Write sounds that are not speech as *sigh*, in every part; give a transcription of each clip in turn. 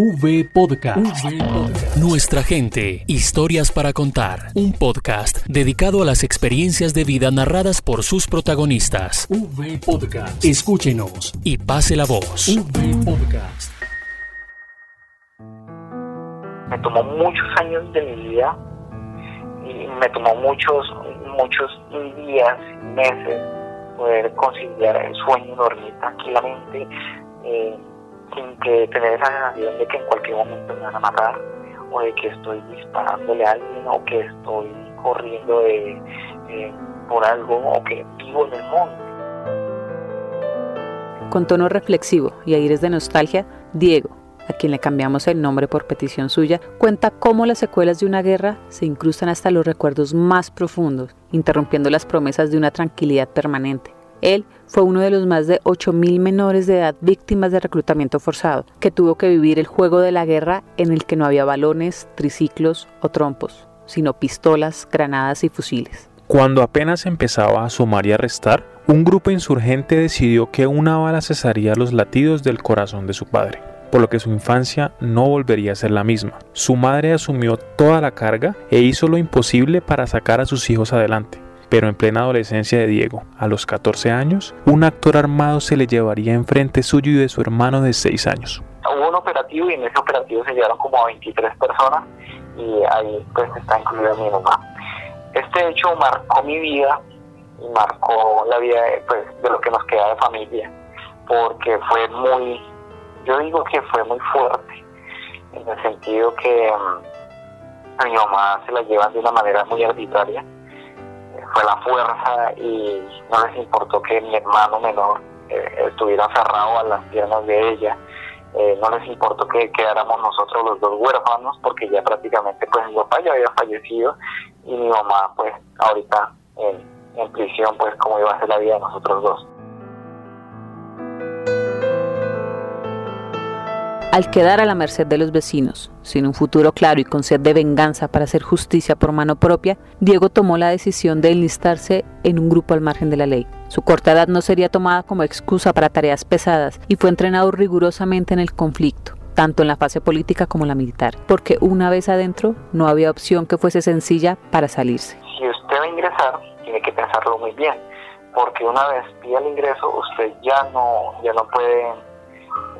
V Podcast. Nuestra gente, historias para contar. Un podcast dedicado a las experiencias de vida narradas por sus protagonistas. V Podcast. Escúchenos y pase la voz. V Podcast. Me tomó muchos años de mi vida y me tomó muchos, muchos días, meses poder conciliar el sueño, dormir tranquilamente. Eh, sin que tener esa sensación de que en cualquier momento me van a matar o de que estoy disparándole a alguien o que estoy corriendo de, por algo o que vivo en el mundo. Con tono reflexivo y aires de nostalgia, Diego, a quien le cambiamos el nombre por petición suya, cuenta cómo las secuelas de una guerra se incrustan hasta los recuerdos más profundos, interrumpiendo las promesas de una tranquilidad permanente. Él fue uno de los más de 8.000 menores de edad víctimas de reclutamiento forzado, que tuvo que vivir el juego de la guerra en el que no había balones, triciclos o trompos, sino pistolas, granadas y fusiles. Cuando apenas empezaba a sumar y a restar, un grupo insurgente decidió que una bala cesaría los latidos del corazón de su padre, por lo que su infancia no volvería a ser la misma. Su madre asumió toda la carga e hizo lo imposible para sacar a sus hijos adelante pero en plena adolescencia de Diego, a los 14 años, un actor armado se le llevaría enfrente suyo y de su hermano de 6 años. Hubo un operativo y en ese operativo se llevaron como a 23 personas y ahí pues está incluida mi mamá. Este hecho marcó mi vida y marcó la vida de, pues, de lo que nos queda de familia, porque fue muy, yo digo que fue muy fuerte, en el sentido que mm, a mi mamá se la llevan de una manera muy arbitraria fue la fuerza y no les importó que mi hermano menor eh, estuviera cerrado a las piernas de ella. Eh, no les importó que quedáramos nosotros los dos huérfanos porque ya prácticamente pues mi papá ya había fallecido y mi mamá pues ahorita en, en prisión pues como iba a ser la vida de nosotros dos. Al quedar a la merced de los vecinos, sin un futuro claro y con sed de venganza para hacer justicia por mano propia, Diego tomó la decisión de enlistarse en un grupo al margen de la ley. Su corta edad no sería tomada como excusa para tareas pesadas y fue entrenado rigurosamente en el conflicto, tanto en la fase política como la militar, porque una vez adentro no había opción que fuese sencilla para salirse. Si usted va a ingresar, tiene que pensarlo muy bien, porque una vez pida el ingreso, usted ya no, ya no puede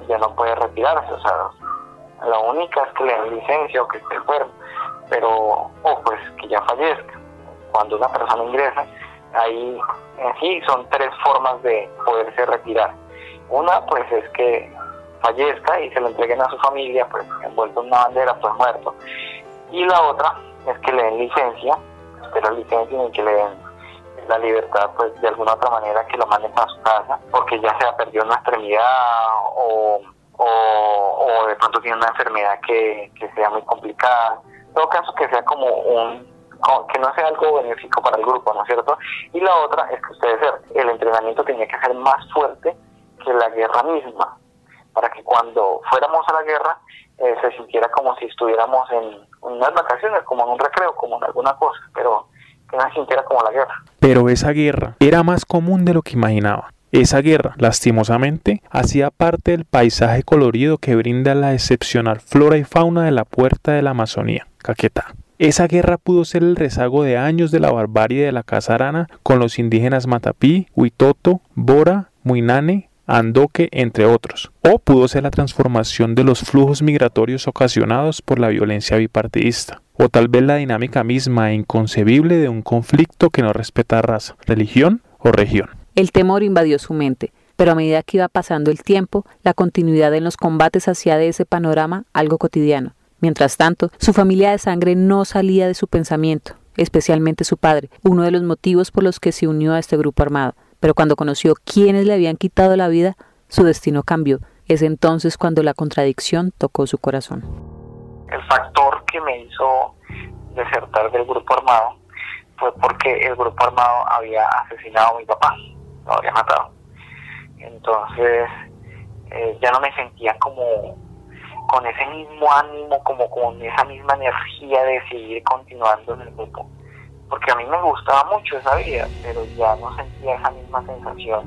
ya no puede retirarse, o sea, la única es que le den licencia o que esté enfermo, pero, o pues que ya fallezca. Cuando una persona ingresa, ahí en sí son tres formas de poderse retirar. Una pues es que fallezca y se lo entreguen a su familia, pues envuelto en una bandera, pues muerto. Y la otra es que le den licencia, pero licencia y que le den la libertad, pues de alguna otra manera que lo manden a su casa, porque ya se ha perdido una extremidad o, o, de pronto tiene una enfermedad que, que sea muy complicada. En todo caso, que sea como un que no sea algo benéfico para el grupo, ¿no es cierto? Y la otra es que ustedes, el entrenamiento tenía que ser más fuerte que la guerra misma, para que cuando fuéramos a la guerra eh, se sintiera como si estuviéramos en unas vacaciones, como en un recreo, como en alguna cosa, pero que sintiera como la guerra. Pero esa guerra era más común de lo que imaginaba. Esa guerra, lastimosamente, hacía parte del paisaje colorido que brinda la excepcional flora y fauna de la puerta de la Amazonía, Caquetá. Esa guerra pudo ser el rezago de años de la barbarie de la Casa Arana con los indígenas Matapí, Huitoto, Bora, Muinane, Andoque, entre otros. O pudo ser la transformación de los flujos migratorios ocasionados por la violencia bipartidista o tal vez la dinámica misma e inconcebible de un conflicto que no respeta raza, religión o región. El temor invadió su mente, pero a medida que iba pasando el tiempo, la continuidad en los combates hacía de ese panorama algo cotidiano. Mientras tanto, su familia de sangre no salía de su pensamiento, especialmente su padre, uno de los motivos por los que se unió a este grupo armado. Pero cuando conoció quiénes le habían quitado la vida, su destino cambió. Es entonces cuando la contradicción tocó su corazón. El factor que me hizo desertar del grupo armado fue porque el grupo armado había asesinado a mi papá, lo había matado. Entonces eh, ya no me sentía como con ese mismo ánimo, como con esa misma energía de seguir continuando en el grupo. Porque a mí me gustaba mucho esa vida, pero ya no sentía esa misma sensación.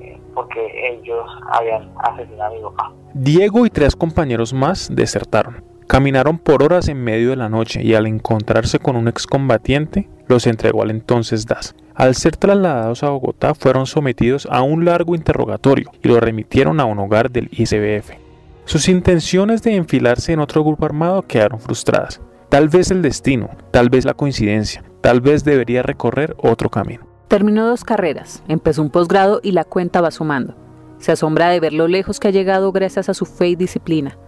Eh, porque ellos habían asesinado a mi papá. Diego y tres compañeros más desertaron. Caminaron por horas en medio de la noche y al encontrarse con un excombatiente, los entregó al entonces DAS. Al ser trasladados a Bogotá, fueron sometidos a un largo interrogatorio y lo remitieron a un hogar del ICBF. Sus intenciones de enfilarse en otro grupo armado quedaron frustradas. Tal vez el destino, tal vez la coincidencia, tal vez debería recorrer otro camino. Terminó dos carreras, empezó un posgrado y la cuenta va sumando. Se asombra de ver lo lejos que ha llegado gracias a su fe y disciplina,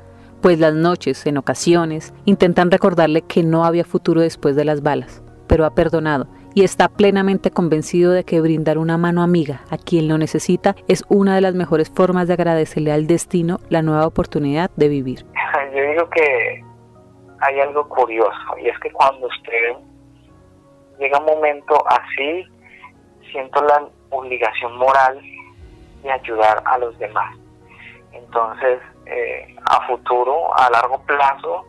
pues las noches, en ocasiones, intentan recordarle que no había futuro después de las balas, pero ha perdonado y está plenamente convencido de que brindar una mano amiga a quien lo necesita es una de las mejores formas de agradecerle al destino la nueva oportunidad de vivir. *laughs* Yo digo que hay algo curioso y es que cuando usted llega un momento así, siento la obligación moral de ayudar a los demás. Entonces, eh, a futuro, a largo plazo,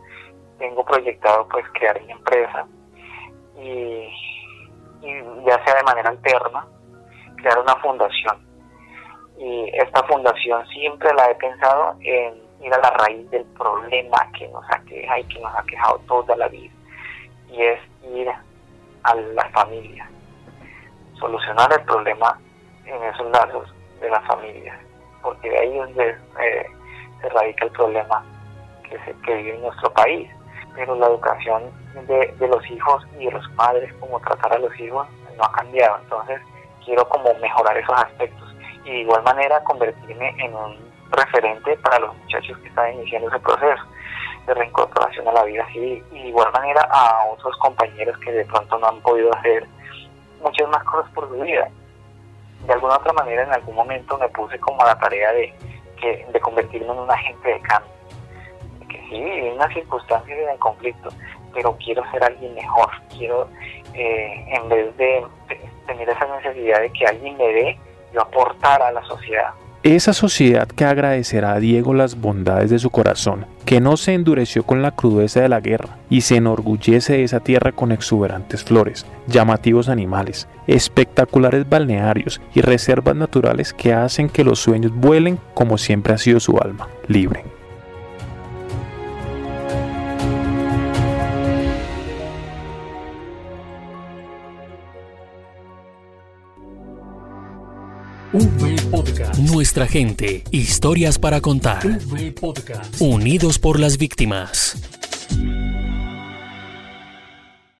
tengo proyectado pues crear mi empresa y, ya sea de manera alterna, crear una fundación. Y esta fundación siempre la he pensado en ir a la raíz del problema que nos aqueja y que nos ha quejado toda la vida. Y es ir a la familia, solucionar el problema en esos lazos de la familia, porque de ahí es donde eh, se radica el problema que, se, que vive en nuestro país. Pero la educación de, de los hijos y de los padres, como tratar a los hijos, no ha cambiado. Entonces, quiero como mejorar esos aspectos y de igual manera convertirme en un referente para los muchachos que están iniciando ese proceso de reincorporación a la vida civil y de igual manera a otros compañeros que de pronto no han podido hacer muchas más cosas por su vida. De alguna otra manera en algún momento me puse como a la tarea de, de convertirme en un agente de cambio. Que sí, en unas circunstancias de conflicto, pero quiero ser alguien mejor. Quiero, eh, en vez de tener esa necesidad de que alguien me dé, yo aportar a la sociedad. Esa sociedad que agradecerá a Diego las bondades de su corazón, que no se endureció con la crudeza de la guerra y se enorgullece de esa tierra con exuberantes flores, llamativos animales, espectaculares balnearios y reservas naturales que hacen que los sueños vuelen como siempre ha sido su alma, libre. Nuestra gente, historias para contar. Unidos por las víctimas.